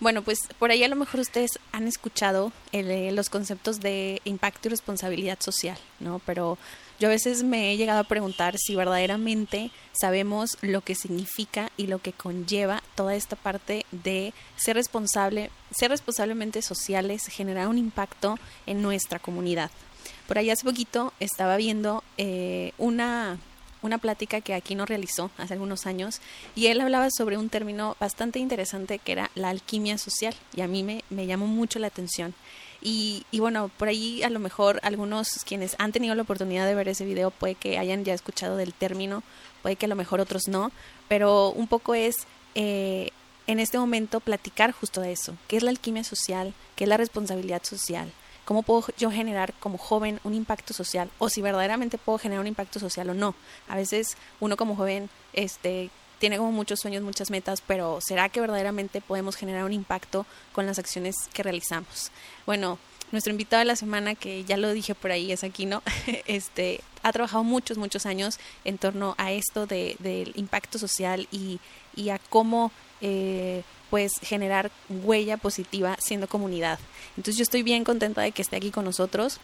Bueno, pues por ahí a lo mejor ustedes han escuchado eh, los conceptos de impacto y responsabilidad social, ¿no? Pero yo a veces me he llegado a preguntar si verdaderamente sabemos lo que significa y lo que conlleva toda esta parte de ser responsable, ser responsablemente sociales, generar un impacto en nuestra comunidad. Por ahí hace poquito estaba viendo eh, una una plática que aquí nos realizó hace algunos años y él hablaba sobre un término bastante interesante que era la alquimia social y a mí me, me llamó mucho la atención. Y, y, bueno, por ahí a lo mejor algunos quienes han tenido la oportunidad de ver ese video puede que hayan ya escuchado del término, puede que a lo mejor otros no, pero un poco es eh, en este momento platicar justo de eso, qué es la alquimia social, qué es la responsabilidad social, cómo puedo yo generar como joven un impacto social o si verdaderamente puedo generar un impacto social o no. A veces uno como joven este tiene como muchos sueños, muchas metas, pero ¿será que verdaderamente podemos generar un impacto con las acciones que realizamos? Bueno, nuestro invitado de la semana, que ya lo dije por ahí, es aquí, ¿no? Este, ha trabajado muchos, muchos años en torno a esto de, del impacto social y, y a cómo eh, pues generar huella positiva siendo comunidad. Entonces yo estoy bien contenta de que esté aquí con nosotros.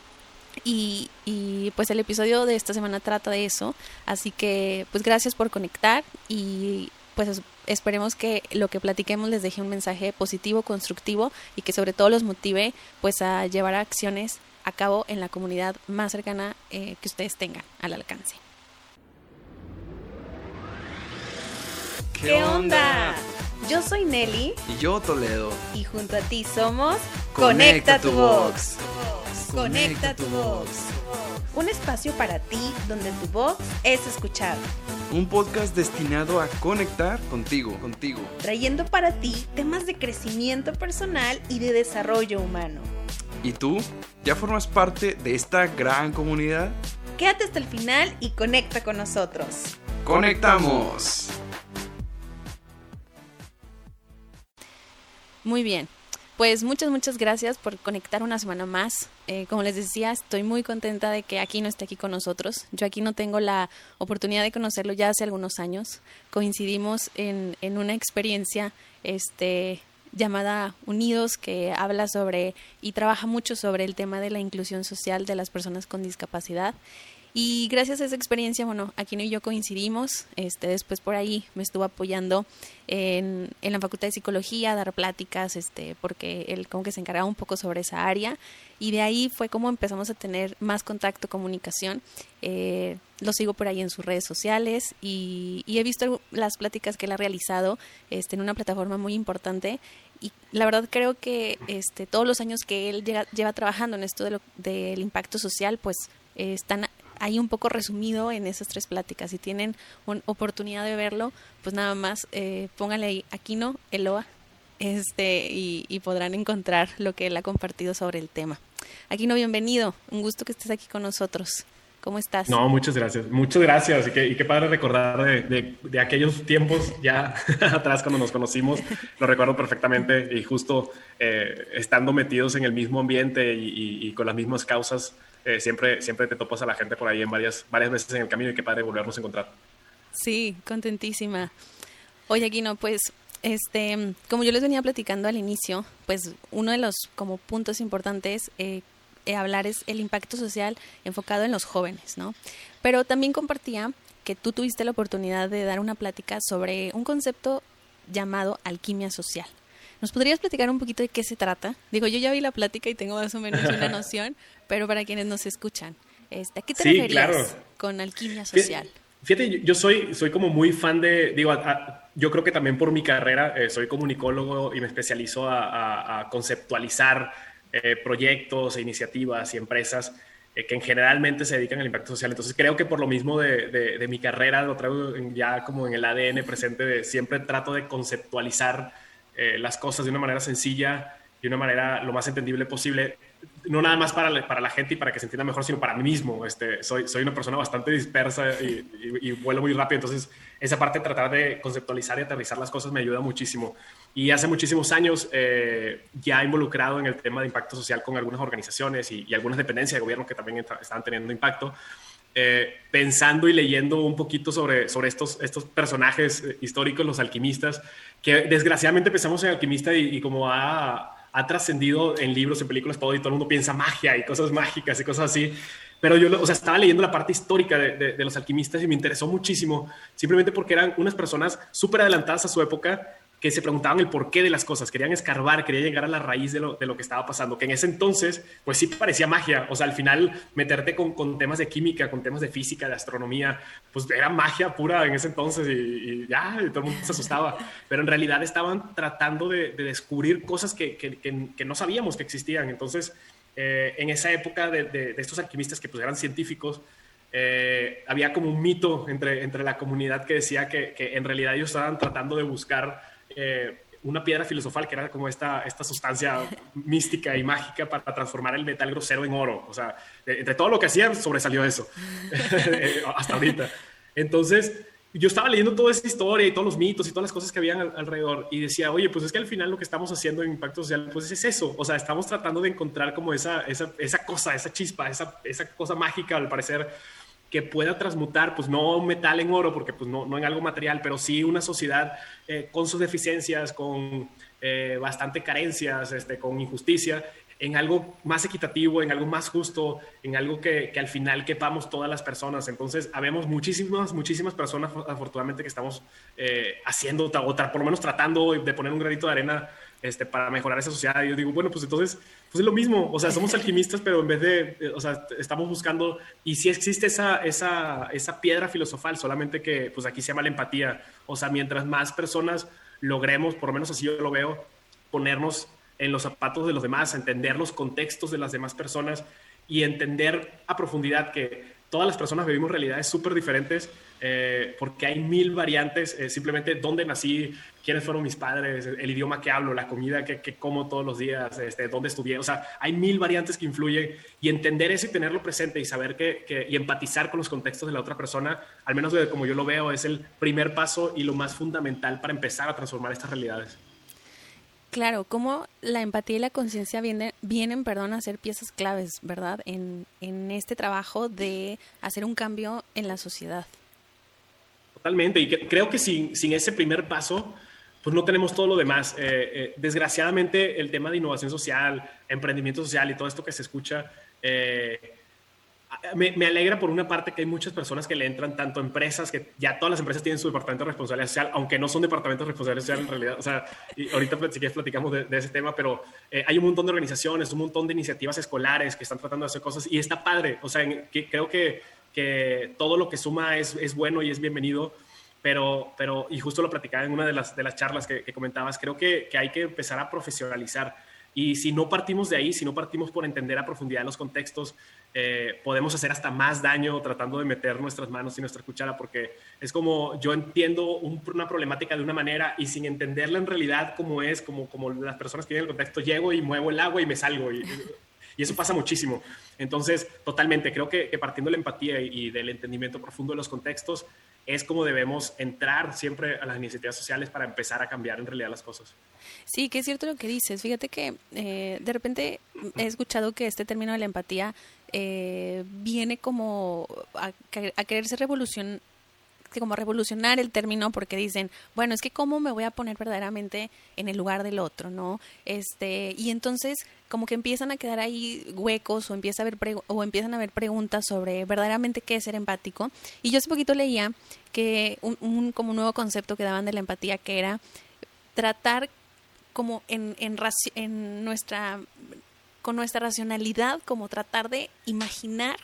Y, y, pues el episodio de esta semana trata de eso. Así que pues gracias por conectar y pues esperemos que lo que platiquemos les deje un mensaje positivo, constructivo y que sobre todo los motive pues a llevar acciones a cabo en la comunidad más cercana eh, que ustedes tengan al alcance. ¿Qué onda? Yo soy Nelly. Y yo Toledo. Y junto a ti somos Conecta, tu Vox. Conecta tu Vox. Un espacio para ti donde tu voz es escuchado. Un podcast destinado a conectar contigo, contigo. Trayendo para ti temas de crecimiento personal y de desarrollo humano. ¿Y tú? ¿Ya formas parte de esta gran comunidad? Quédate hasta el final y conecta con nosotros. ¡Conectamos! Muy bien. Pues muchas, muchas gracias por conectar una semana más. Eh, como les decía, estoy muy contenta de que aquí no esté aquí con nosotros. Yo aquí no tengo la oportunidad de conocerlo ya hace algunos años. Coincidimos en, en una experiencia este, llamada Unidos que habla sobre y trabaja mucho sobre el tema de la inclusión social de las personas con discapacidad. Y gracias a esa experiencia, bueno, Aquino y yo coincidimos. Este, después por ahí me estuvo apoyando en, en la Facultad de Psicología, dar pláticas, este, porque él como que se encargaba un poco sobre esa área. Y de ahí fue como empezamos a tener más contacto, comunicación. Eh, lo sigo por ahí en sus redes sociales y, y, he visto las pláticas que él ha realizado este, en una plataforma muy importante y la verdad creo que este, todos los años que él llega, lleva trabajando en esto de lo, del impacto social, pues están ahí un poco resumido en esas tres pláticas. Si tienen una oportunidad de verlo, pues nada más eh, pónganle ahí Aquino, Eloa, este, y, podrán encontrar lo que él ha compartido sobre el tema. Aquino, bienvenido. Un gusto que estés aquí con nosotros. ¿Cómo estás? No, muchas gracias. Muchas gracias. Y qué, y padre recordar de, aquellos tiempos ya atrás cuando nos conocimos. Lo recuerdo perfectamente y justo eh, estando metidos en el mismo ambiente y con las mismas causas, eh, siempre, siempre te topas a la gente por ahí en varias, varias veces en el camino y qué padre volvernos a encontrar. Sí, contentísima. Oye, Aquino, pues este, como yo les venía platicando al inicio, pues uno de los como puntos importantes eh, eh, hablar es el impacto social enfocado en los jóvenes, ¿no? Pero también compartía que tú tuviste la oportunidad de dar una plática sobre un concepto llamado alquimia social. ¿Nos podrías platicar un poquito de qué se trata? Digo, yo ya vi la plática y tengo más o menos una noción, pero para quienes nos escuchan, este, ¿a qué te sí, referías claro. con alquimia social? Fíjate, yo soy, soy como muy fan de, digo, a, a, yo creo que también por mi carrera, eh, soy comunicólogo y me especializo a, a conceptualizar eh, proyectos e iniciativas y empresas eh, que en generalmente se dedican al impacto social. Entonces creo que por lo mismo de, de, de mi carrera lo traigo ya como en el ADN presente, de, siempre trato de conceptualizar eh, las cosas de una manera sencilla de una manera lo más entendible posible no nada más para la, para la gente y para que se entienda mejor, sino para mí mismo. Este, soy, soy una persona bastante dispersa y, vuelo muy rápido, entonces esa parte de tratar de conceptualizar y aterrizar las cosas me ayuda muchísimo. Y hace muchísimos años eh, ya involucrado en el tema de impacto social con algunas organizaciones y, y algunas dependencias de gobierno que también estaban teniendo impacto. Eh, pensando y leyendo un poquito sobre, sobre estos, estos personajes eh, históricos, los alquimistas, que desgraciadamente pensamos en alquimista y, como ha, ha trascendido en libros, en películas, todo y todo el mundo piensa magia y cosas mágicas y cosas así. Pero yo, o sea, estaba leyendo la parte histórica de, de los alquimistas y me interesó muchísimo, simplemente porque eran unas personas súper adelantadas a su época que se preguntaban el porqué de las cosas, querían escarbar, querían llegar a la raíz de lo, de lo, que estaba pasando, que en ese entonces, pues sí parecía magia, o sea, al final meterte con, con temas de química, con temas de física, de astronomía, pues era magia pura en ese entonces y, ya, todo el mundo se asustaba, pero en realidad estaban tratando de, descubrir cosas que, que, que, no sabíamos que existían, entonces, eh, en esa época de, de, estos alquimistas que pues eran científicos, eh, había como un mito entre, entre la comunidad que decía que, que en realidad ellos estaban tratando de buscar eh, una piedra filosofal que era como esta, esta sustancia mística y mágica para transformar el metal grosero en oro. O sea, entre todo lo que hacían sobresalió eso eh, hasta ahorita. Entonces, yo estaba leyendo toda esa historia y todos los mitos y todas las cosas que habían alrededor y decía, oye, pues es que al final lo que estamos haciendo en Impacto Social, pues es eso. O sea, estamos tratando de encontrar como esa, esa, esa cosa, esa chispa, esa, esa cosa mágica, al parecer, que pueda transmutar, pues no metal en oro, porque pues no, no en algo material, pero sí una sociedad eh, con sus deficiencias, con eh, bastante carencias, este, con injusticia, en algo más equitativo, en algo más justo, en algo que, que, al final quepamos todas las personas. Entonces, habemos muchísimas, muchísimas personas, afortunadamente, que estamos eh, haciendo, o por lo menos tratando de poner un granito de arena este, para mejorar esa sociedad. Y yo digo, bueno, pues entonces, pues es lo mismo. O sea, somos alquimistas, pero en vez de, o sea, estamos buscando, y si existe esa, esa, esa piedra filosofal, solamente que, pues aquí se llama la empatía. O sea, mientras más personas logremos, por lo menos así yo lo veo, ponernos en los zapatos de los demás, entender los contextos de las demás personas y entender a profundidad que todas las personas vivimos realidades súper diferentes eh, porque hay mil variantes, eh, simplemente dónde nací, quiénes fueron mis padres, el idioma que hablo, la comida que, que como todos los días, este, dónde estudié, o sea, hay mil variantes que influyen y entender eso y tenerlo presente y saber que, y empatizar con los contextos de la otra persona, al menos como yo lo veo, es el primer paso y lo más fundamental para empezar a transformar estas realidades. Claro, como la empatía y la conciencia vienen, vienen perdón, a ser piezas claves, ¿verdad? En este trabajo de hacer un cambio en la sociedad. Totalmente, y creo que sin, sin ese primer paso, pues no tenemos todo lo demás. Eh, eh, desgraciadamente, el tema de innovación social, emprendimiento social y todo esto que se escucha, eh, me, alegra por una parte que hay muchas personas que le entran, tanto empresas, que ya todas las empresas tienen su departamento de responsabilidad social, aunque no son departamentos de responsabilidad social en realidad. O sea, y ahorita si quieres platicamos de, ese tema, pero eh, hay un montón de organizaciones, un montón de iniciativas escolares que están tratando de hacer cosas y está padre. O sea, que, creo que, que todo lo que suma es, es bueno y es bienvenido. Pero, pero, y justo lo platicaba en una de las, de las charlas que, que comentabas, creo que, que hay que empezar a profesionalizar y si no partimos de ahí, si no partimos por entender a profundidad los contextos, eh, podemos hacer hasta más daño tratando de meter nuestras manos y nuestra cuchara, porque es como yo entiendo una problemática de una manera y sin entenderla en realidad como es, como, como las personas que vienen el contexto, llego y muevo el agua y me salgo. Y, y eso pasa muchísimo. Entonces, totalmente, creo que, partiendo de la empatía y, del entendimiento profundo de los contextos, es como debemos entrar siempre a las iniciativas sociales para empezar a cambiar en realidad las cosas. Sí, que es cierto lo que dices. Fíjate que eh, de repente he escuchado que este término de la empatía eh, viene como a, a quererse revolucionar como revolucionar el término porque dicen, bueno, es que cómo me voy a poner verdaderamente en el lugar del otro, ¿no? Este, y entonces como que empiezan a quedar ahí huecos o empieza a haber o empiezan a haber preguntas sobre verdaderamente qué es ser empático. Y yo hace poquito leía que un, como un nuevo concepto que daban de la empatía que era tratar como en, en, en nuestra con nuestra racionalidad como tratar de imaginar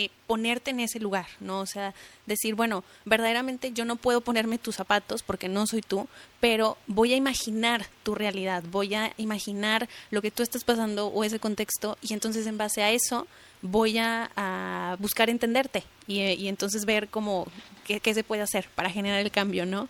eh, ponerte en ese lugar, ¿no? O sea, decir, bueno, verdaderamente yo no puedo ponerme tus zapatos porque no soy tú, pero voy a imaginar tu realidad, voy a imaginar lo que tú estás pasando o ese contexto y entonces en base a eso voy a, buscar entenderte y, entonces ver cómo, qué se puede hacer para generar el cambio, ¿no?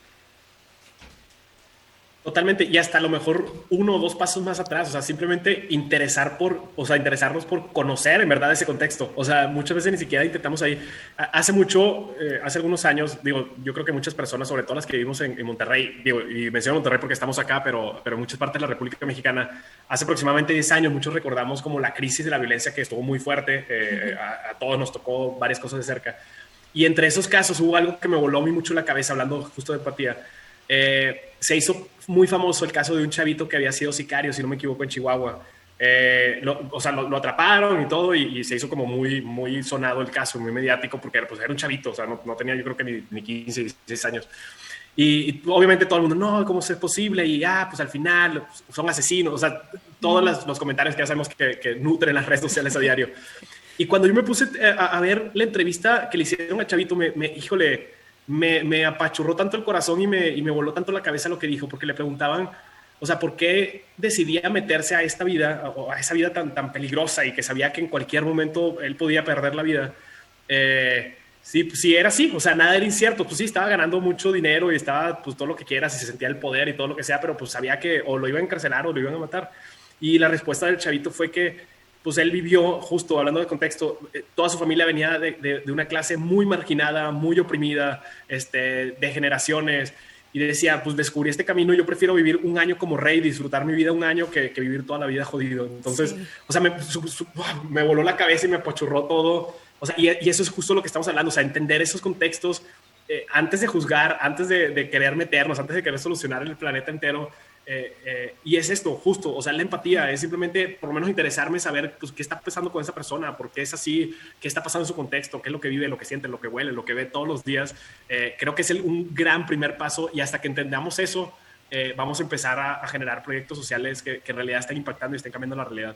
Totalmente, y hasta a lo mejor uno o dos pasos más atrás, o sea, simplemente interesar por, o sea, interesarnos por conocer en verdad ese contexto. O sea, muchas veces ni siquiera intentamos ahí. Hace mucho, eh, hace algunos años, digo, yo creo que muchas personas, sobre todo las que vivimos en, Monterrey, digo, y menciono Monterrey porque estamos acá, pero, pero en muchas partes de la República Mexicana, hace aproximadamente 10 años, muchos recordamos como la crisis de la violencia que estuvo muy fuerte, eh, a, a todos nos tocó varias cosas de cerca. Y entre esos casos hubo algo que me voló a mí mucho la cabeza, hablando justo de empatía eh, se hizo muy famoso el caso de un chavito que había sido sicario, si no me equivoco, en Chihuahua. Eh, o sea, lo, atraparon y todo, y, se hizo como muy, muy sonado el caso, muy mediático, porque pues, era un chavito, o sea, no, tenía yo creo que ni, ni 15, 16 años. Y, obviamente todo el mundo, no, ¿cómo es posible? Y ah, pues al final pues, son asesinos, o sea, todos los, comentarios que ya sabemos que, nutren las redes sociales a diario. Y cuando yo me puse a, ver la entrevista que le hicieron a Chavito, me, me híjole, me, apachurró tanto el corazón y me, me voló tanto la cabeza lo que dijo, porque le preguntaban, o sea, ¿por qué decidía meterse a esta vida, o a esa vida tan, tan peligrosa y que sabía que en cualquier momento él podía perder la vida? Eh, sí, sí, era así, o sea, nada era incierto, pues sí, estaba ganando mucho dinero y estaba, pues todo lo que quieras y se sentía el poder y todo lo que sea, pero pues sabía que o lo iban a encarcelar o lo iban a matar. Y la respuesta del chavito fue que pues él vivió, justo hablando de contexto, eh, toda su familia venía de, una clase muy marginada, muy oprimida, este, de generaciones, y decía, pues descubrí este camino, yo prefiero vivir un año como rey, disfrutar mi vida un año que, vivir toda la vida jodido. Entonces, o sea, me, voló la cabeza y me apachurró todo. O sea, y, eso es justo lo que estamos hablando, o sea, entender esos contextos eh, antes de juzgar, antes de, de, querer meternos, antes de querer solucionar el planeta entero, eh, eh, y es esto, justo, o sea, la empatía es simplemente por lo menos interesarme, saber pues, qué está pasando con esa persona, por qué es así, qué está pasando en su contexto, qué es lo que vive, lo que siente, lo que huele, lo que ve todos los días. Eh, creo que es un gran primer paso y hasta que entendamos eso, vamos a empezar a, generar proyectos sociales que, que en realidad estén impactando y estén cambiando la realidad.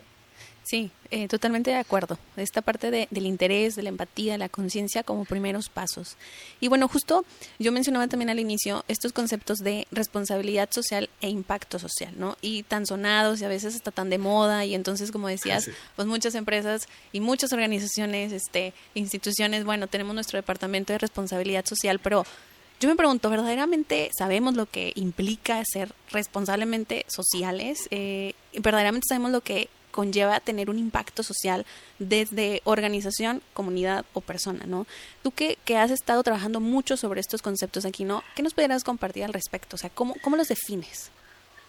Sí, eh, totalmente de acuerdo. Esta parte de, del interés, de la empatía, la conciencia como primeros pasos. Y bueno, justo yo mencionaba también al inicio estos conceptos de responsabilidad social e impacto social, ¿no? Y tan sonados y a veces está tan de moda y entonces, como decías, pues muchas empresas y muchas organizaciones, este, instituciones, bueno, tenemos nuestro departamento de responsabilidad social, pero yo me pregunto, ¿verdaderamente sabemos lo que implica ser responsablemente sociales? Eh, ¿Verdaderamente sabemos lo que conlleva tener un impacto social desde organización, comunidad o persona, ¿no? Tú que, que, has estado trabajando mucho sobre estos conceptos aquí, ¿no? ¿Qué nos pudieras compartir al respecto? O sea, ¿cómo, cómo los defines?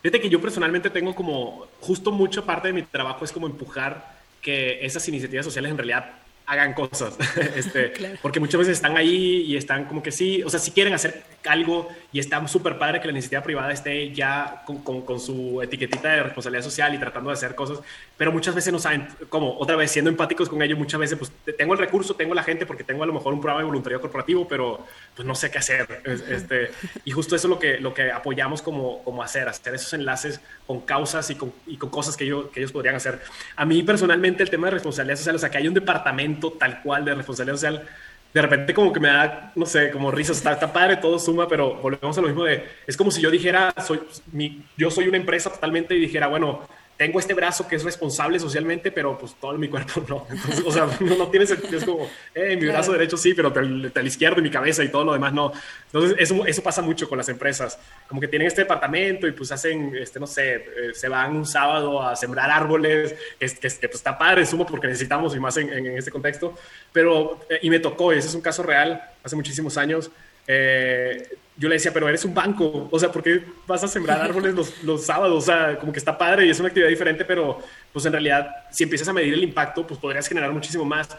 Fíjate que yo personalmente tengo como, justo mucha parte de mi trabajo es como empujar que esas iniciativas sociales en realidad hagan cosas, este, porque muchas veces están ahí y están como que sí, o sea, si quieren hacer algo y está súper padre que la iniciativa privada esté ya con, con, su etiquetita de responsabilidad social y tratando de hacer cosas, pero muchas veces no saben cómo, otra vez siendo empáticos con ellos, muchas veces pues tengo el recurso, tengo la gente porque tengo a lo mejor un programa de voluntariado corporativo, pero pues no sé qué hacer, este, y justo eso es lo que, lo que apoyamos como, como hacer, hacer esos enlaces con causas y con, y con cosas que, yo, que ellos podrían hacer. A mí personalmente el tema de responsabilidad social, o sea, que hay un departamento tal cual de responsabilidad social, de repente como que me da, no sé, como risas, está, está, padre, todo suma, pero volvemos a lo mismo de, es como si yo dijera, soy, mi, yo soy una empresa totalmente y dijera, bueno, tengo este brazo que es responsable socialmente, pero pues todo mi cuerpo no. Entonces, o sea, no, tiene sentido. Es como, eh, mi brazo derecho sí, pero el, el, izquierdo y mi cabeza y todo lo demás no. Entonces, eso, eso pasa mucho con las empresas. Como que tienen este departamento y pues hacen, este, no sé, eh, se van un sábado a sembrar árboles, que, que, que pues, está padre, sumo, porque necesitamos y más en, en, este contexto. Pero, eh, y me tocó, y ese es un caso real, hace muchísimos años. Eh, yo le decía, pero eres un banco, o sea, ¿por qué vas a sembrar árboles los, los, sábados? O sea, como que está padre y es una actividad diferente, pero pues en realidad, si empiezas a medir el impacto, pues podrías generar muchísimo más.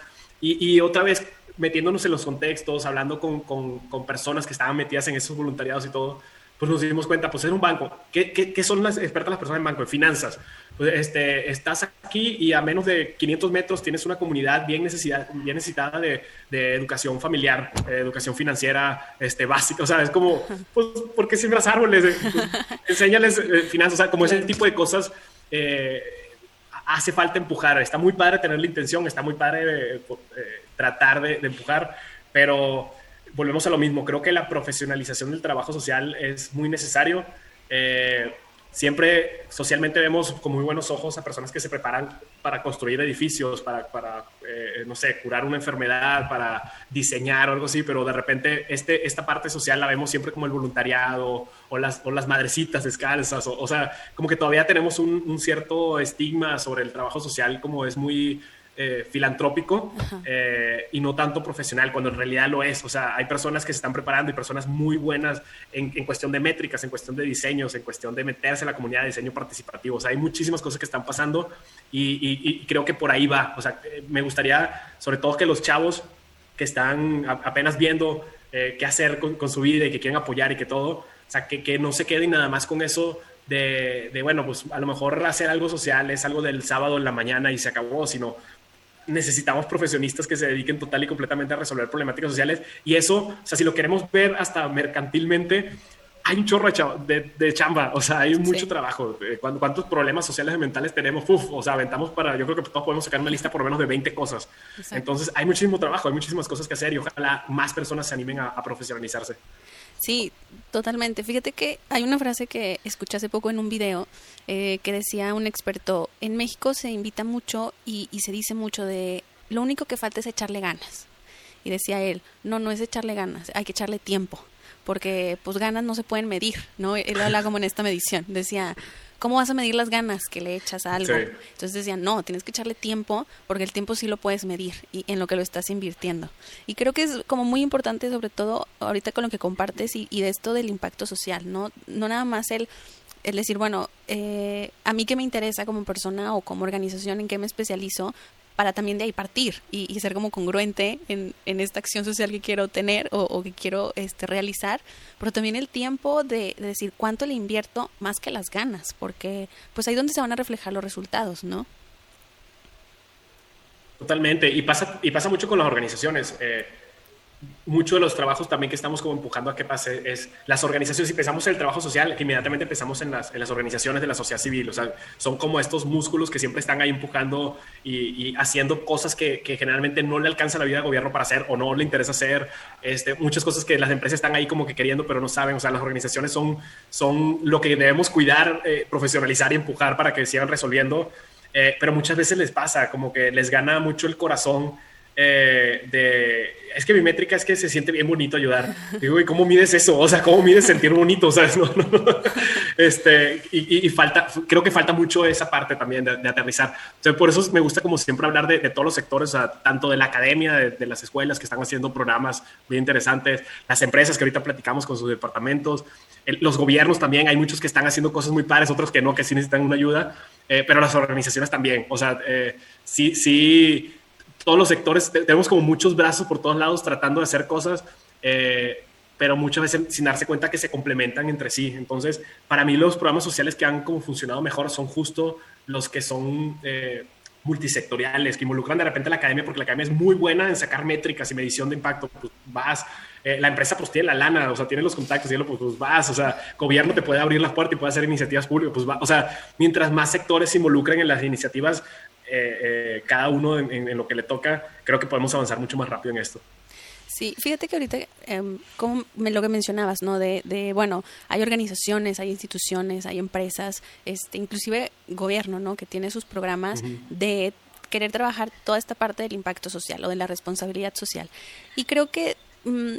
Y, y otra vez, metiéndonos en los contextos, hablando con, con, con, personas que estaban metidas en esos voluntariados y todo, pues nos dimos cuenta, pues es un banco. ¿Qué, qué, qué son las expertas las personas en banco? En finanzas. Pues este, estás aquí y a menos de 500 metros tienes una comunidad bien, necesidad, bien necesitada de, de educación familiar, eh, educación financiera este, básica. O sea, es como, pues, ¿por qué siembras árboles? Eh, pues, enséñales eh, finanzas, o sea, como ese tipo de cosas. hace falta empujar. Está muy padre tener la intención, está muy padre tratar de, de empujar, pero volvemos a lo mismo. Creo que la profesionalización del trabajo social es muy necesario. Eh, siempre socialmente vemos con muy buenos ojos a personas que se preparan para construir edificios, para, para eh, no sé, curar una enfermedad, para diseñar o algo así, pero de repente este, esta parte social la vemos siempre como el voluntariado o las, o las madrecitas descalzas, o, o sea, como que todavía tenemos un, un cierto estigma sobre el trabajo social, como es muy eh, filantrópico eh, y no tanto profesional, cuando en realidad lo es. O sea, hay personas que se están preparando y personas muy buenas en, cuestión de métricas, en cuestión de diseños, en cuestión de meterse en la comunidad de diseño participativo. O sea, hay muchísimas cosas que están pasando y, creo que por ahí va. O sea, me gustaría, sobre todo, que los chavos que están apenas viendo eh, qué hacer con, su vida y que quieren apoyar y que todo, o sea, que, que no se queden nada más con eso de, de, bueno, pues a lo mejor hacer algo social es algo del sábado en la mañana y se acabó, sino necesitamos profesionistas que se dediquen total y completamente a resolver problemáticas sociales. Y eso, o sea, si lo queremos ver hasta mercantilmente, hay un chorro de, chamba, o sea, hay mucho trabajo. Eh, ¿Cuántos problemas sociales y mentales tenemos? Uf, o sea, aventamos para, yo creo que todos podemos sacar una lista por lo menos de 20 cosas. Entonces, hay muchísimo trabajo, hay muchísimas cosas que hacer y ojalá más personas se animen a profesionalizarse. Sí, totalmente. Fíjate que hay una frase que escuché hace poco en un video eh, que decía un experto, en México se invita mucho y, y se dice mucho de lo único que falta es echarle ganas. Y decía él, no, no es echarle ganas, hay que echarle tiempo, porque pues ganas no se pueden medir, ¿no? Él habla como en esta medición, decía, ¿cómo vas a medir las ganas que le echas a algo? Entonces decían, no, tienes que echarle tiempo porque el tiempo sí lo puedes medir y en lo que lo estás invirtiendo. Y creo que es como muy importante, sobre todo ahorita con lo que compartes y, de esto del impacto social, ¿no? No nada más el, el decir, bueno, eh, a mí que me interesa como persona o como organización, en qué me especializo, para también de ahí partir y, ser como congruente en, en, esta acción social que quiero tener o, que quiero este, realizar, pero también el tiempo de, decir cuánto le invierto más que las ganas, porque pues ahí donde se van a reflejar los resultados, ¿no? Totalmente, y pasa, y pasa mucho con las organizaciones. Eh, mucho de los trabajos también que estamos como empujando a que pase es las organizaciones, si pensamos en el trabajo social, que inmediatamente empezamos en las, en las organizaciones de la sociedad civil, o sea, son como estos músculos que siempre están ahí empujando y, haciendo cosas que, que, generalmente no le alcanza la vida al gobierno para hacer o no le interesa hacer, este, muchas cosas que las empresas están ahí como que queriendo pero no saben, o sea, las organizaciones son, son lo que debemos cuidar, eh, profesionalizar y empujar para que sigan resolviendo, eh, pero muchas veces les pasa, como que les gana mucho el corazón eh, de, es que mi métrica es que se siente bien bonito ayudar. Digo, ¿y cómo mides eso? O sea, ¿cómo mides sentir bonito? O sea, no, Este, y, falta, creo que falta mucho esa parte también de, aterrizar. Entonces, por eso me gusta como siempre hablar de, todos los sectores, o sea, tanto de la academia, de, las escuelas que están haciendo programas muy interesantes, las empresas que ahorita platicamos con sus departamentos, los gobiernos también, hay muchos que están haciendo cosas muy padres, otros que no, que sí necesitan una ayuda, eh, pero las organizaciones también. O sea, eh, sí, sí todos los sectores, tenemos como muchos brazos por todos lados tratando de hacer cosas, eh, pero muchas veces sin darse cuenta que se complementan entre sí. Entonces, para mí los programas sociales que han como funcionado mejor son justo los que son eh, multisectoriales, que involucran de repente la academia, porque la academia es muy buena en sacar métricas y medición de impacto. Pues vas, eh, la empresa pues tiene la lana, o sea, tiene los contactos, y pues, pues, vas, o sea, gobierno te puede abrir las puertas y puede hacer iniciativas públicas, pues va, o sea, mientras más sectores se involucren en las iniciativas, eh, eh, cada uno en, lo que le toca, creo que podemos avanzar mucho más rápido en esto. Sí, fíjate que ahorita, em, como lo que mencionabas, ¿no? De, de, bueno, hay organizaciones, hay instituciones, hay empresas, este, inclusive gobierno, ¿no? Que tiene sus programas de querer trabajar toda esta parte del impacto social o de la responsabilidad social. Y creo que mm,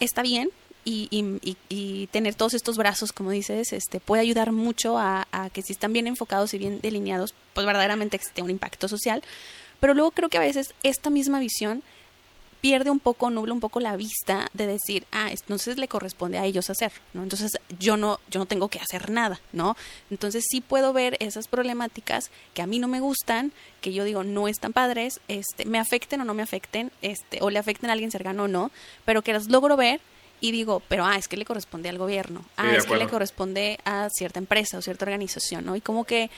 está bien, y, tener todos estos brazos, como dices, este, puede ayudar mucho a, que si están bien enfocados y bien delineados, pues verdaderamente existe un impacto social. Pero luego creo que a veces esta misma visión pierde un poco, nubla un poco la vista de decir, ah, entonces le corresponde a ellos hacer, ¿no? Entonces yo no, yo no tengo que hacer nada, ¿no? Entonces sí puedo ver esas problemáticas que a mí no me gustan, que yo digo no están padres, este, me afecten o no me afecten, este, o le afecten a alguien cercano o no, pero que las logro ver y digo, pero ah, es que le corresponde al gobierno, ah, es que le corresponde a cierta empresa o cierta organización, ¿no? Y como que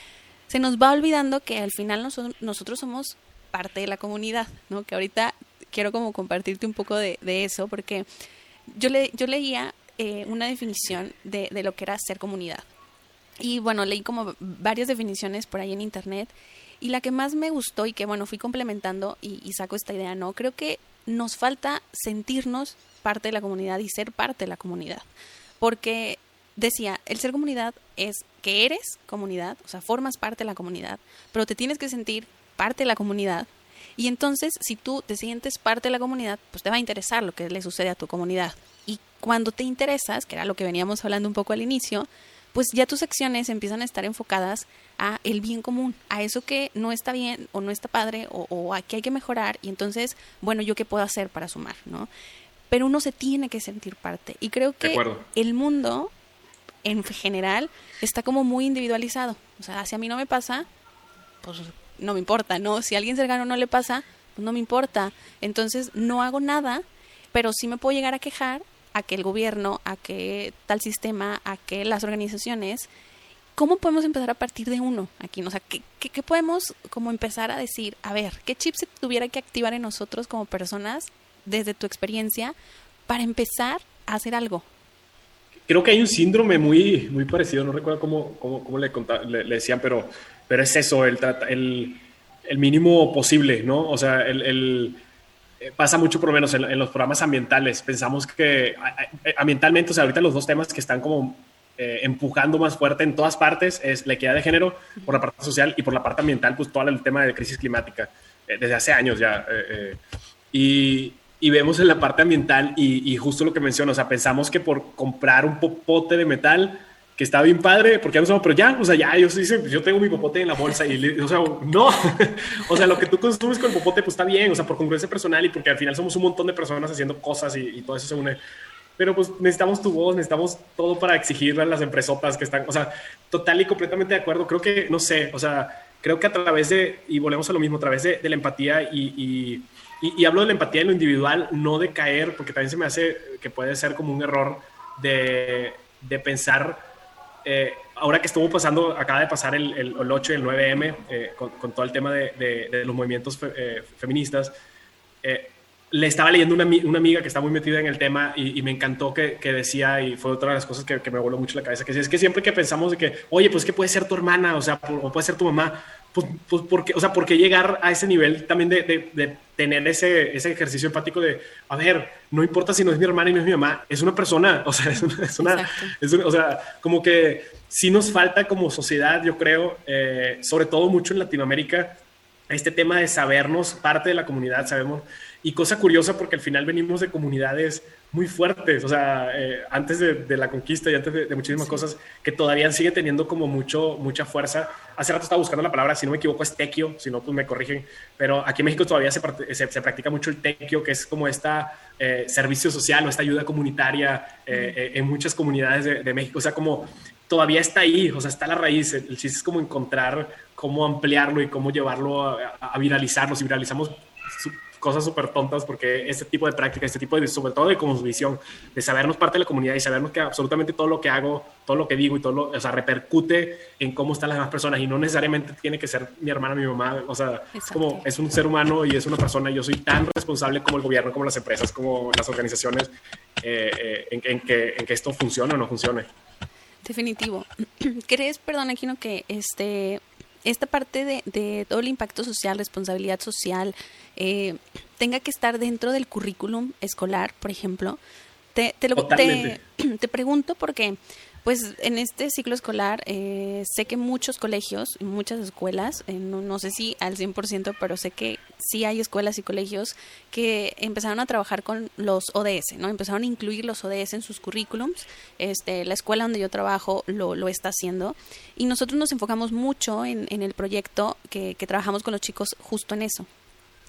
se nos va olvidando que al final nosotros somos parte de la comunidad, ¿no? Que ahorita quiero como compartirte un poco de, eso, porque yo, le, yo leía eh, una definición de, de lo que era ser comunidad. Y bueno, leí como varias definiciones por ahí en internet. Y la que más me gustó y que bueno, fui complementando y, y saco esta idea, ¿no? Creo que nos falta sentirnos parte de la comunidad y ser parte de la comunidad. Porque decía, el ser comunidad es que eres comunidad, o sea, formas parte de la comunidad, pero te tienes que sentir parte de la comunidad. Y entonces, si tú te sientes parte de la comunidad, pues te va a interesar lo que le sucede a tu comunidad. Y cuando te interesas, que era lo que veníamos hablando un poco al inicio, pues ya tus acciones empiezan a estar enfocadas a el bien común, a eso que no está bien o no está padre o, o a que hay que mejorar y entonces, bueno, yo qué puedo hacer para sumar, ¿no? Pero uno se tiene que sentir parte y creo que el mundo en general está como muy individualizado, o sea, si a mí no me pasa, pues no me importa, ¿no? Si a alguien cercano no le pasa, pues no me importa, entonces no hago nada, pero sí me puedo llegar a quejar a que el gobierno, a que tal sistema, a que las organizaciones, ¿cómo podemos empezar a partir de uno aquí? O sea, ¿qué, qué, podemos como empezar a decir? A ver, ¿qué chip se tuviera que activar en nosotros como personas desde tu experiencia para empezar a hacer algo? Creo que hay un síndrome muy, muy parecido, no recuerdo cómo, cómo, cómo le, le, decían, pero, pero es eso, el, el, el mínimo posible, ¿no? O sea, el, el eh, pasa mucho por lo menos en, los programas ambientales. Pensamos que ambientalmente, o sea, ahorita los dos temas que están como eh, empujando más fuerte en todas partes es la equidad de género por la parte social y por la parte ambiental, pues todo el tema de crisis climática eh, desde hace años ya. y, y, vemos en la parte ambiental y, y justo lo que menciono, o sea, pensamos que por comprar un popote de metal que está bien padre, porque ya no somos, pero ya, o sea, ya, yo yo tengo mi popote en la bolsa y, o sea, no, o sea, lo que tú consumes con el popote, pues está bien, o sea, por congruencia personal y porque al final somos un montón de personas haciendo cosas y, todo eso se une. Pero pues necesitamos tu voz, necesitamos todo para exigirle a las empresotas que están, o sea, total y completamente de acuerdo. Creo que, no sé, o sea, creo que a través de, y volvemos a lo mismo, a través de, de la empatía y, y, y, hablo de la empatía en lo individual, no de caer, porque también se me hace que puede ser como un error de, de pensar eh, ahora que estuvo pasando, acaba de pasar el, el, 8 y el 9M eh, con, todo el tema de, de, los movimientos eh, feministas, le estaba leyendo una, una, amiga que está muy metida en el tema y, me encantó que, que, decía, y fue otra de las cosas que, me voló mucho la cabeza, que es que siempre que pensamos de que, oye, pues que puede ser tu hermana, o sea, o puede ser tu mamá, pues, pues porque, o sea, ¿por qué llegar a ese nivel también de, de, tener ese, ese, ejercicio empático de, a ver, no importa si no es mi hermana y no es mi mamá, es una persona, o sea, es una, es una, o sea, como que sí nos falta como sociedad, yo creo, eh, sobre todo mucho en Latinoamérica, este tema de sabernos parte de la comunidad, sabemos, y cosa curiosa porque al final venimos de comunidades muy fuertes, o sea, eh, antes de, la conquista y antes de, muchísimas cosas que todavía sigue teniendo como mucho, mucha fuerza. Hace rato estaba buscando la palabra, si no me equivoco es tequio, si no, pues me corrigen, pero aquí en México todavía se, se, practica mucho el tequio, que es como esta eh, servicio social o esta ayuda comunitaria eh, en muchas comunidades de, México, o sea, como todavía está ahí, o sea, está la raíz, el, chiste es como encontrar cómo ampliarlo y cómo llevarlo a, a viralizarlo, si viralizamos cosas súper tontas porque este tipo de práctica, este tipo de, sobre todo de como visión, de sabernos parte de la comunidad y sabernos que absolutamente todo lo que hago, todo lo que digo y todo lo, o sea, repercute en cómo están las demás personas. Y no necesariamente tiene que ser mi hermana, mi mamá, o sea, es como es un ser humano y es una persona. Y yo soy tan responsable como el gobierno, como las empresas, como las organizaciones eh, eh, en, que, en que esto funcione o no funcione. Definitivo. ¿Crees, perdón, Aquino, que este esta parte de, de, todo el impacto social, responsabilidad social, eh, tenga que estar dentro del currículum escolar, por ejemplo. Te, te, lo, te, te pregunto porque pues en este ciclo escolar eh, sé que muchos colegios y muchas escuelas, eh, no, sé si al 100%, pero sé que sí hay escuelas y colegios que empezaron a trabajar con los ODS, ¿no? Empezaron a incluir los ODS en sus currículums. Este, la escuela donde yo trabajo lo, lo está haciendo. Y nosotros nos enfocamos mucho en, en el proyecto que, que trabajamos con los chicos justo en eso.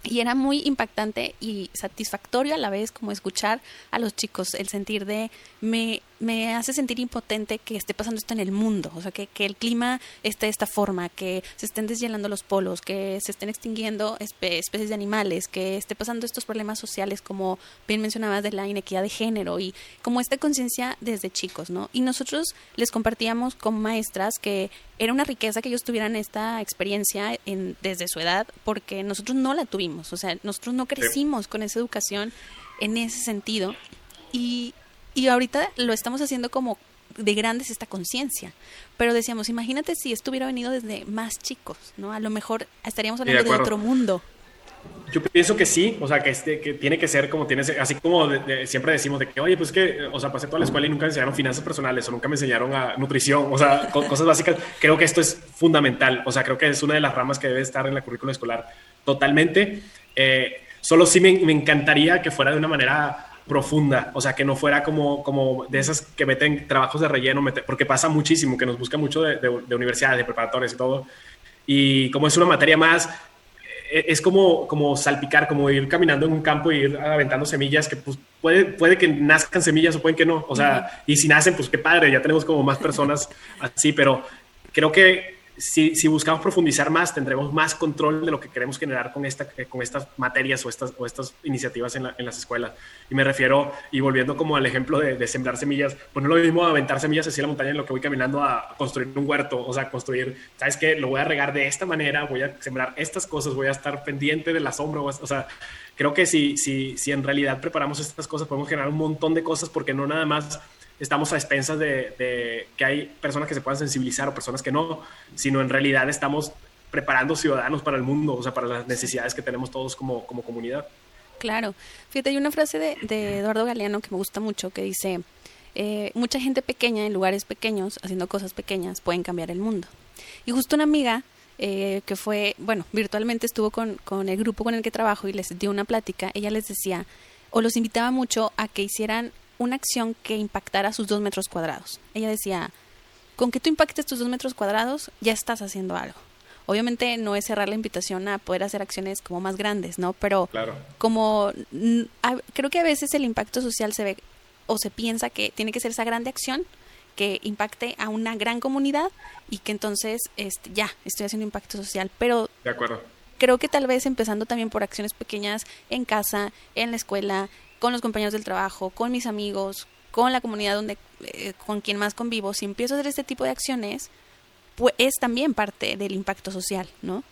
Y era muy impactante y satisfactorio a la vez como escuchar a los chicos el sentir de me, me hace sentir impotente que esté pasando esto en el mundo, o sea, que, que el clima esté de esta forma, que se estén deshielando los polos, que se estén extinguiendo especies de animales, que esté pasando estos problemas sociales como bien mencionabas de la inequidad de género y como esta conciencia desde chicos, ¿no? Y nosotros les compartíamos como maestras que era una riqueza que ellos tuvieran esta experiencia en, desde su edad porque nosotros no la tuvimos, o sea, nosotros no crecimos con esa educación en ese sentido y, y ahorita lo estamos haciendo como de grandes esta conciencia. Pero decíamos, imagínate si esto hubiera venido desde más chicos, ¿no? A lo mejor estaríamos hablando de, otro mundo. Yo pienso que sí, o sea, que, este, que tiene que ser como tienes, así como siempre decimos de que, oye, pues que, o sea, pasé toda la escuela y nunca me enseñaron finanzas personales o nunca me enseñaron a nutrición, o sea, cosas básicas. Creo que esto es fundamental, o sea, creo que es una de las ramas que debe estar en la currícula escolar totalmente. Eh, solo sí me, me, encantaría que fuera de una manera profunda, o sea, que no fuera como, como de esas que meten trabajos de relleno, porque pasa muchísimo, que nos busca mucho de, de universidades, de preparatorias y todo. Y como es una materia más, e, es como, como salpicar, como ir caminando en un campo y ir aventando semillas que pues, puede, puede que nazcan semillas o pueden que no. O sea, y si nacen, pues qué padre, ya tenemos como más personas así, pero creo que si, buscamos profundizar más, tendremos más control de lo que queremos generar con, eh, estas materias o estas, o estas iniciativas en, las escuelas. Y me refiero, y volviendo como al ejemplo de, sembrar semillas, pues no es lo mismo aventar semillas hacia la montaña en lo que voy caminando a construir un huerto, o sea, construir, ¿sabes qué? Lo voy a regar de esta manera, voy a sembrar estas cosas, voy a estar pendiente de la sombra, o sea, creo que si, si, si en realidad preparamos estas cosas, podemos generar un montón de cosas porque no nada más estamos a expensas de, que hay personas que se puedan sensibilizar o personas que no, sino en realidad estamos preparando ciudadanos para el mundo, o sea, para las necesidades que tenemos todos como, como comunidad. Claro. Fíjate, hay una frase de, Eduardo Galeano que me gusta mucho que dice, eh, mucha gente pequeña en lugares pequeños, haciendo cosas pequeñas, pueden cambiar el mundo. Y justo una amiga eh, que fue, bueno, virtualmente estuvo con, con el grupo con el que trabajo y les dio una plática, ella les decía, o los invitaba mucho a que hicieran una acción que impactara sus dos metros cuadrados. Ella decía, con que tú impactes tus dos metros cuadrados, ya estás haciendo algo. Obviamente no es cerrar la invitación a poder hacer acciones como más grandes, ¿no? Pero como creo que a veces el impacto social se ve o se piensa que tiene que ser esa grande acción que impacte a una gran comunidad y que entonces este, ya estoy haciendo impacto social. Pero de acuerdo. creo que tal vez empezando también por acciones pequeñas en casa, en la escuela, con los compañeros del trabajo, con mis amigos, con la comunidad donde, eh, con quien más convivo, si empiezo a hacer este tipo de acciones, pues es también parte del impacto social, ¿no?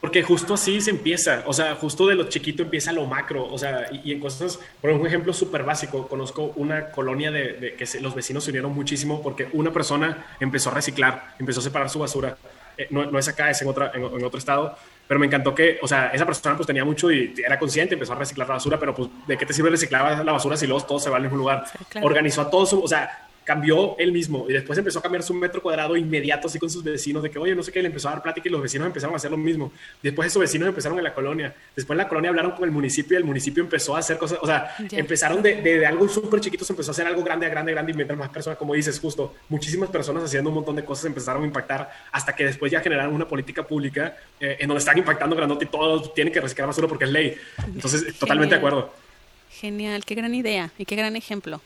Porque justo así se empieza, o sea, justo de lo chiquito empieza lo macro, o sea, y, en cosas, por un ejemplo súper básico, conozco una colonia de, que los vecinos se unieron muchísimo porque una persona empezó a reciclar, empezó a separar su basura, eh, no, es acá, es en, otra, en otro estado, pero me encantó que, o sea, esa persona pues tenía mucho y era consciente, empezó a reciclar la basura, pero pues, ¿de qué te sirve reciclar la basura si luego todo se va al mismo lugar? Organizó a todos, o sea, cambió él mismo y después empezó a cambiar su metro cuadrado inmediato así con sus vecinos de que, oye, no sé qué, le empezó a dar plática y los vecinos empezaron a hacer lo mismo. Después esos vecinos empezaron en la colonia. Después en la colonia hablaron con el municipio y el municipio empezó a hacer cosas, o sea, empezaron de, de, algo súper chiquito, se empezó a hacer algo grande, grande, grande y mientras más personas, como dices, justo, muchísimas personas haciendo un montón de cosas empezaron a impactar hasta que después ya generaron una política pública eh, en donde están impactando grandote y todos tienen que reciclar basura porque es ley. Entonces, totalmente de acuerdo. Genial, qué gran idea y qué gran ejemplo.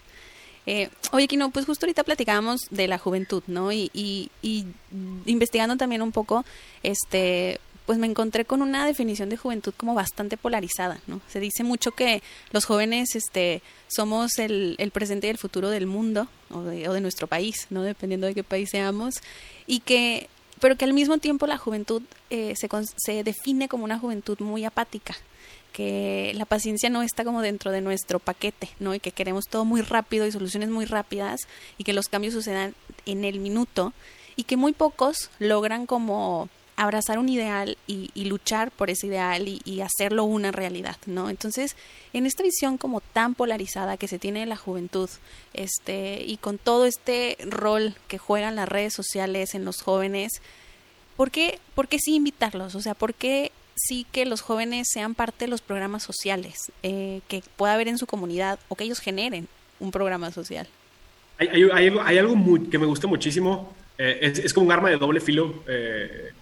Eh, oye, Kino, pues justo ahorita platicábamos de la juventud, ¿no? Y, y, investigando también un poco, este, pues me encontré con una definición de juventud como bastante polarizada, ¿no? Se dice mucho que los jóvenes, este, somos el, el presente y el futuro del mundo o de, o de nuestro país, ¿no? Dependiendo de qué país seamos, y que, pero que al mismo tiempo la juventud eh, se, se define como una juventud muy apática, que la paciencia no está como dentro de nuestro paquete, ¿no? Y que queremos todo muy rápido y soluciones muy rápidas y que los cambios sucedan en el minuto y que muy pocos logran como abrazar un ideal y, luchar por ese ideal y, hacerlo una realidad, ¿no? Entonces, en esta visión como tan polarizada que se tiene de la juventud, este, y con todo este rol que juegan las redes sociales en los jóvenes, ¿por qué, por qué sí invitarlos? O sea, ¿por qué sí que los jóvenes sean parte de los programas sociales eh, que pueda haber en su comunidad o que ellos generen un programa social. Hay, hay, algo muy, que me gusta muchísimo, eh, es, es, como un arma de doble filo, eh,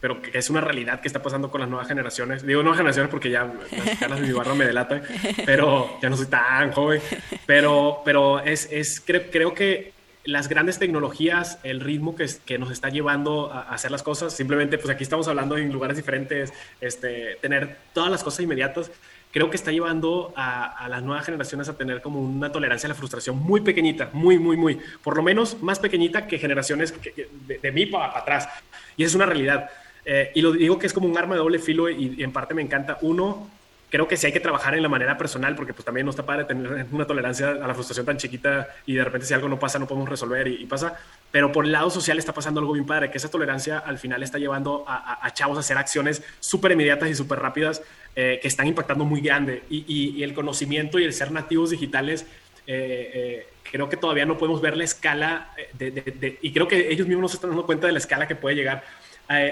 pero que es una realidad que está pasando con las nuevas generaciones. Digo nuevas generaciones porque ya las caras de mi barro me delatan, pero ya no soy tan joven. Pero, pero es, es creo, creo que las grandes tecnologías, el ritmo que, nos está llevando a, hacer las cosas, simplemente pues aquí estamos hablando en lugares diferentes, este, tener todas las cosas inmediatas, creo que está llevando a, las nuevas generaciones a tener como una tolerancia a la frustración muy pequeñita, muy, muy, muy, por lo menos más pequeñita que generaciones de, mí para, atrás. Y es una realidad. Eh, y lo digo que es como un arma de doble filo y en parte me encanta. Uno, creo que sí hay que trabajar en la manera personal, porque pues también no está padre tener una tolerancia a la frustración tan chiquita y de repente si algo no pasa no podemos resolver y, pasa. Pero por el lado social está pasando algo bien padre, que esa tolerancia al final está llevando a, chavos a hacer acciones súper inmediatas y súper rápidas eh, que están impactando muy grande. Y, el conocimiento y el ser nativos digitales, eh, eh, creo que todavía no podemos ver la escala, de, y creo que ellos mismos no se están dando cuenta de la escala que puede llegar.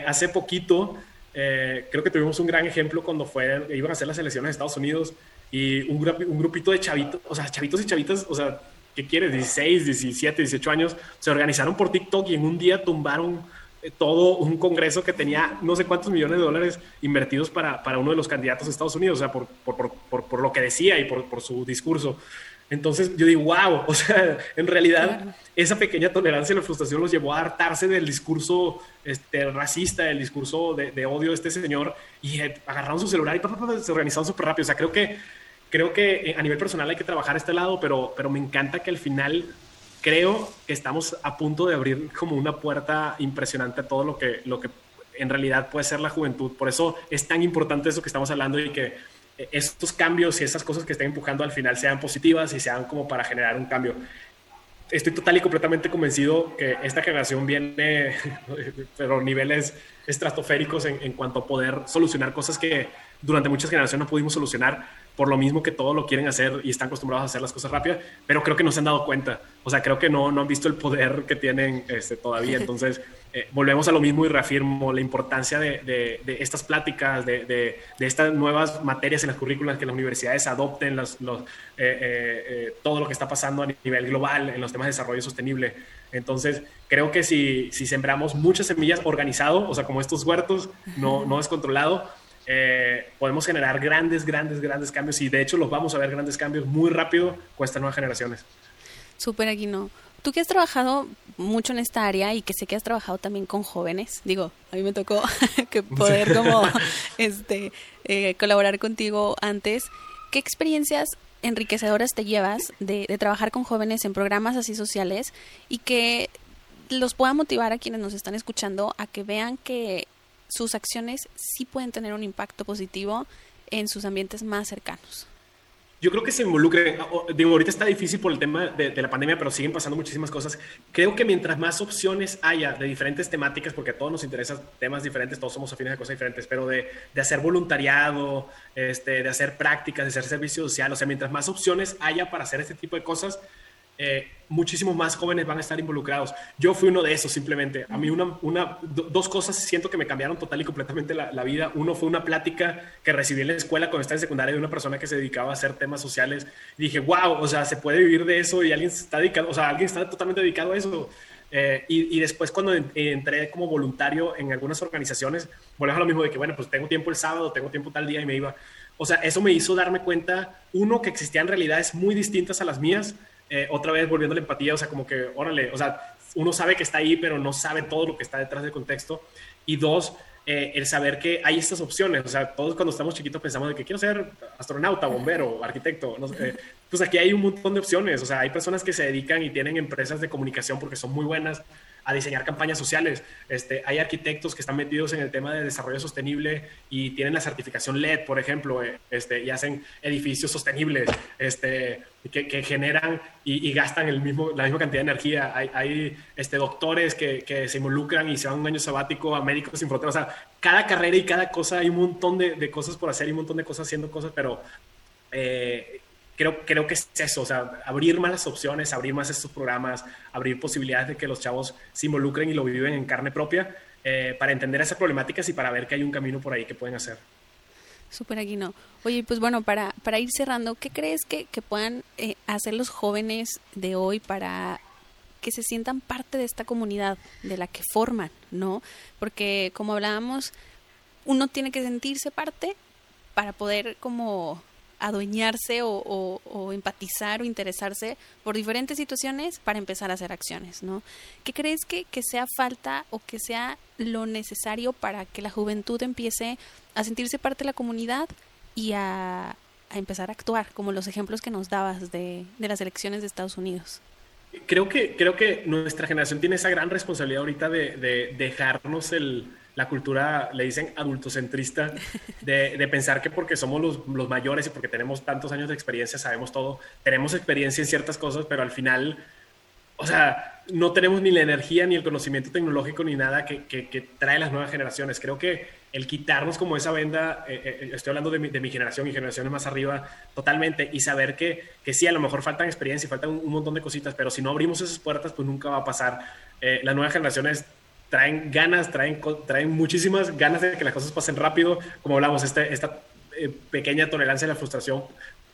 hace poquito eh, creo que tuvimos un gran ejemplo cuando fue, iban a hacer las elecciones de Estados Unidos y un, un grupito de chavitos, o sea, chavitos y chavitas, o sea, ¿qué quieres? 16, 17, 18 años, se organizaron por TikTok y en un día tumbaron eh, todo un congreso que tenía no sé cuántos millones de dólares invertidos para, para uno de los candidatos de Estados Unidos, o sea, por, por, por, por lo que decía y por, su discurso. Entonces yo digo, wow, o sea, en realidad esa pequeña tolerancia y la frustración los llevó a hartarse del discurso este, racista, del discurso de, odio de este señor y eh, agarraron su celular y se organizaron súper rápido. O sea, creo que, creo que eh, a nivel personal hay que trabajar este lado, pero, pero me encanta que al final creo que estamos a punto de abrir como una puerta impresionante a todo lo que, lo que en realidad puede ser la juventud. Por eso es tan importante eso que estamos hablando y que estos cambios y esas cosas que estén empujando al final sean positivas y sean como para generar un cambio. Estoy total y completamente convencido que esta generación viene, pero niveles estratosféricos en cuanto a poder solucionar cosas que durante muchas generaciones no pudimos solucionar por lo mismo que todo lo quieren hacer y están acostumbrados a hacer las cosas rápidas, pero creo que no se han dado cuenta. O sea, creo que no, no han visto el poder que tienen este, todavía. Entonces, eh, volvemos a lo mismo y reafirmo la importancia de, de, estas pláticas, de, de, estas nuevas materias en las currículas, que las universidades adopten los, eh, eh, todo lo que está pasando a nivel global en los temas de desarrollo sostenible. Entonces, creo que si, si sembramos muchas semillas organizado, o sea, como estos huertos, no, no descontrolado, eh, podemos generar grandes, grandes, grandes cambios y de hecho los vamos a ver grandes cambios muy rápido con estas nuevas generaciones. Súper, Aguino. Tú que has trabajado mucho en esta área y que sé que has trabajado también con jóvenes, digo, a mí me tocó que poder como este eh, colaborar contigo antes. ¿Qué experiencias enriquecedoras te llevas de, de trabajar con jóvenes en programas así sociales y que los pueda motivar a quienes nos están escuchando a que vean que sus acciones sí pueden tener un impacto positivo en sus ambientes más cercanos. Yo creo que se involucren, digo, ahorita está difícil por el tema de, la pandemia, pero siguen pasando muchísimas cosas. Creo que mientras más opciones haya de diferentes temáticas, porque todos nos interesan temas diferentes, todos somos afines a cosas diferentes, pero de, de hacer voluntariado, este, de hacer prácticas, de hacer servicio social, o sea, mientras más opciones haya para hacer este tipo de cosas, eh, muchísimos más jóvenes van a estar involucrados. Yo fui uno de esos simplemente. A mí una, dos cosas siento que me cambiaron total y completamente la, vida. Uno fue una plática que recibí en la escuela cuando estaba en secundaria de una persona que se dedicaba a hacer temas sociales. Dije, wow, o sea, se puede vivir de eso y alguien está dedicado, o sea, alguien está totalmente dedicado a eso. Eh, y, después cuando entré como voluntario en algunas organizaciones, volvemos a lo mismo de que, bueno, pues tengo tiempo el sábado, tengo tiempo tal día y me iba. O sea, eso me hizo darme cuenta, uno, que existían realidades muy distintas a las mías, eh, otra vez volviendo a la empatía, o sea, como que, órale, o sea, uno sabe que está ahí, pero no sabe todo lo que está detrás del contexto. Y dos, eh, el saber que hay estas opciones. O sea, todos cuando estamos chiquitos pensamos de que quiero ser astronauta, bombero, arquitecto. No sé, pues aquí hay un montón de opciones. O sea, hay personas que se dedican y tienen empresas de comunicación porque son muy buenas a diseñar campañas sociales. Este, hay arquitectos que están metidos en el tema de desarrollo sostenible y tienen la certificación LED, por ejemplo, eh, este, y hacen edificios sostenibles este, que, que generan y, gastan el mismo, la misma cantidad de energía. Hay, hay este, doctores que, que, se involucran y se van un año sabático a Médicos Sin Fronteras. O sea, cada carrera y cada cosa hay un montón de, de cosas por hacer y un montón de cosas haciendo cosas, pero... Eh, creo, creo que es eso, o sea, abrir más las opciones, abrir más estos programas, abrir posibilidades de que los chavos se involucren y lo viven en carne propia eh, para entender esas problemáticas y para ver que hay un camino por ahí que pueden hacer. Súper Aguino. Oye, pues bueno, para, para ir cerrando, ¿qué crees que, que puedan eh, hacer los jóvenes de hoy para que se sientan parte de esta comunidad de la que forman, ¿no? Porque como hablábamos, uno tiene que sentirse parte para poder como adueñarse o, empatizar o interesarse por diferentes situaciones para empezar a hacer acciones, ¿no? ¿Qué crees que, sea falta o que sea lo necesario para que la juventud empiece a sentirse parte de la comunidad y a, empezar a actuar, como los ejemplos que nos dabas de, las elecciones de Estados Unidos? Creo que, creo que nuestra generación tiene esa gran responsabilidad ahorita de, dejarnos el, la cultura, le dicen adultocentrista, de, de pensar que porque somos los, mayores y porque tenemos tantos años de experiencia, sabemos todo, tenemos experiencia en ciertas cosas, pero al final, o sea, no tenemos ni la energía, ni el conocimiento tecnológico, ni nada que, trae las nuevas generaciones. Creo que el quitarnos como esa venda, eh, eh, estoy hablando de mi, generación y generaciones más arriba, totalmente, y saber que, que sí, a lo mejor faltan experiencia y faltan un, un, montón de cositas, pero si no abrimos esas puertas, pues nunca va a pasar. Eh, las nuevas generaciones traen ganas, traen, traen muchísimas ganas de que las cosas pasen rápido. Como hablamos, este, esta eh, pequeña tolerancia a la frustración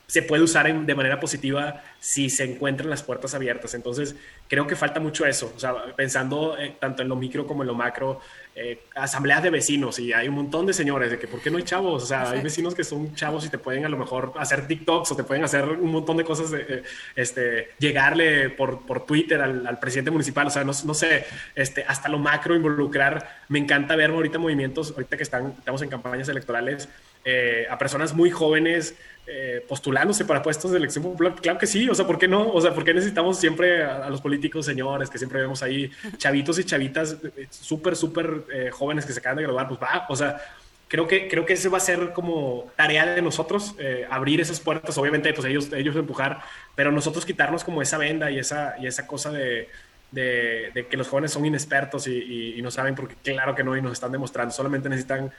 se puede usar de manera positiva si se encuentran las puertas abiertas. Entonces, creo que falta mucho eso. O sea, pensando eh, tanto en lo micro como en lo macro, eh, asambleas de vecinos y hay un montón de señores de que, ¿por qué no hay chavos? O sea, Exacto. hay vecinos que son chavos y te pueden a lo mejor hacer TikToks o te pueden hacer un montón de cosas, de, eh, este, llegarle por, por Twitter al, al, presidente municipal. O sea, no, no, sé, este, hasta lo macro involucrar. Me encanta ver ahorita movimientos, ahorita que están, estamos en campañas electorales, eh, a personas muy jóvenes eh, postulándose para puestos de elección popular. Claro que sí, o sea, ¿por qué no? O sea, ¿por qué necesitamos siempre a, a los políticos señores que siempre vemos ahí, chavitos y chavitas eh, súper, súper eh, jóvenes que se acaban de graduar? Pues va, o sea, creo que, creo que ese va a ser como tarea de nosotros, eh, abrir esas puertas, obviamente, pues ellos, ellos empujar, pero nosotros quitarnos como esa venda y esa, y esa cosa de, de, de que los jóvenes son inexpertos y, y, y no saben, porque claro que no, y nos están demostrando, solamente necesitan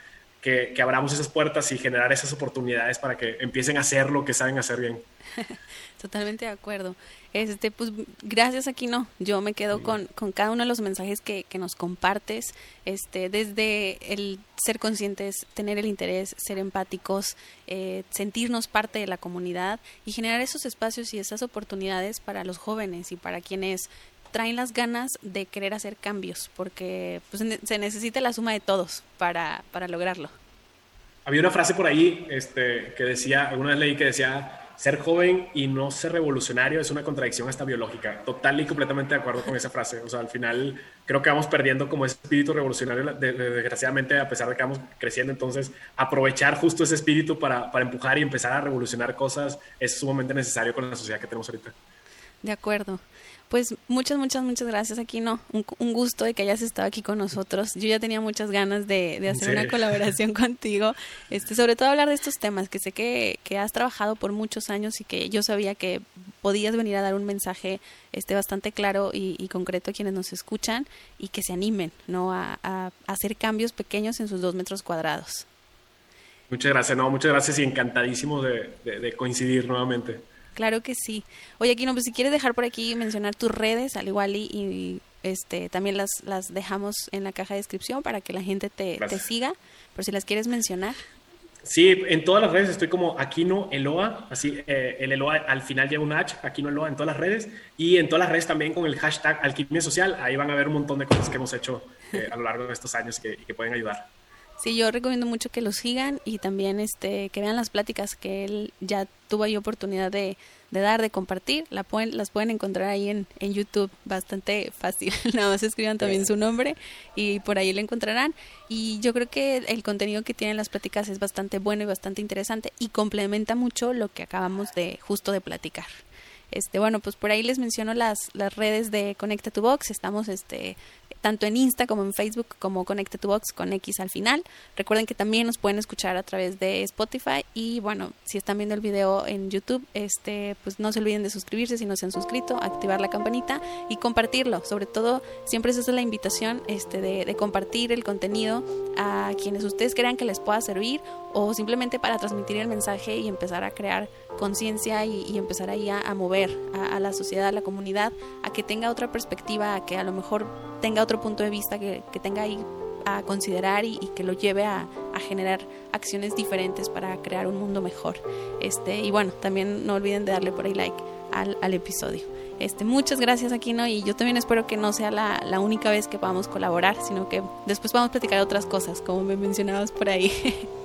que, que, abramos esas puertas y generar esas oportunidades para que empiecen a hacer lo que saben hacer bien. Totalmente de acuerdo. Este, pues gracias aquí no. Yo me quedo con, con, cada uno de los mensajes que, que, nos compartes, este, desde el ser conscientes, tener el interés, ser empáticos, eh, sentirnos parte de la comunidad y generar esos espacios y esas oportunidades para los jóvenes y para quienes traen las ganas de querer hacer cambios, porque pues, se necesita la suma de todos para, para lograrlo. Había una frase por ahí este, que decía, alguna vez leí que decía, ser joven y no ser revolucionario es una contradicción hasta biológica. Total y completamente de acuerdo con esa frase. O sea, al final creo que vamos perdiendo como ese espíritu revolucionario, desgraciadamente, a pesar de que vamos creciendo. Entonces, aprovechar justo ese espíritu para, para empujar y empezar a revolucionar cosas es sumamente necesario con la sociedad que tenemos ahorita. De acuerdo. Pues muchas, muchas, muchas gracias, Aquino. Un, un, gusto de que hayas estado aquí con nosotros. Yo ya tenía muchas ganas de, de hacer sí. una colaboración contigo, este, sobre todo hablar de estos temas, que sé que, que, has trabajado por muchos años y que yo sabía que podías venir a dar un mensaje este, bastante claro y, y concreto a quienes nos escuchan y que se animen ¿no? A, a, a hacer cambios pequeños en sus dos metros cuadrados. Muchas gracias, no, muchas gracias y encantadísimo de, de, de coincidir nuevamente. Claro que sí. Oye, Aquino, pues si quieres dejar por aquí mencionar tus redes, al igual y, y este también las, las dejamos en la caja de descripción para que la gente te, te siga, por si las quieres mencionar. Sí, en todas las redes estoy como Aquino Eloa, así eh, el Eloa al final lleva un H, Aquino Eloa en todas las redes y en todas las redes también con el hashtag Alquimia Social, ahí van a ver un montón de cosas que hemos hecho eh, a lo largo de estos años que, que pueden ayudar. Sí, yo recomiendo mucho que los sigan y también este que vean las pláticas que él ya tuvo ahí oportunidad de, dar, de compartir. La pueden, las pueden encontrar ahí en, en YouTube, bastante fácil. Nada más escriban también su nombre y por ahí lo encontrarán. Y yo creo que el contenido que tienen las pláticas es bastante bueno y bastante interesante y complementa mucho lo que acabamos de justo de platicar. Este, bueno, pues por ahí les menciono las, las redes de Conecta tu Box. Estamos este, tanto en Insta como en Facebook como Conecta tu Box con X al final. Recuerden que también nos pueden escuchar a través de Spotify y bueno, si están viendo el video en YouTube, este, pues no se olviden de suscribirse si no se han suscrito, activar la campanita y compartirlo. Sobre todo, siempre esa es la invitación este, de, de compartir el contenido a quienes ustedes crean que les pueda servir o simplemente para transmitir el mensaje y empezar a crear conciencia y, y, empezar ahí a, a mover a, a, la sociedad, a la comunidad, a que tenga otra perspectiva, a que a lo mejor tenga otro punto de vista que, que tenga ahí a considerar y, y que lo lleve a, a, generar acciones diferentes para crear un mundo mejor. Este, y bueno, también no olviden de darle por ahí like al, al episodio. Este, muchas gracias Aquino y yo también espero que no sea la, la única vez que podamos colaborar, sino que después podamos platicar otras cosas, como me mencionabas por ahí.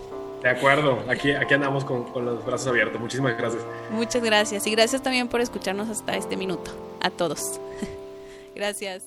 De acuerdo, aquí, aquí andamos con, con, los brazos abiertos. Muchísimas gracias. Muchas gracias y gracias también por escucharnos hasta este minuto. A todos. gracias.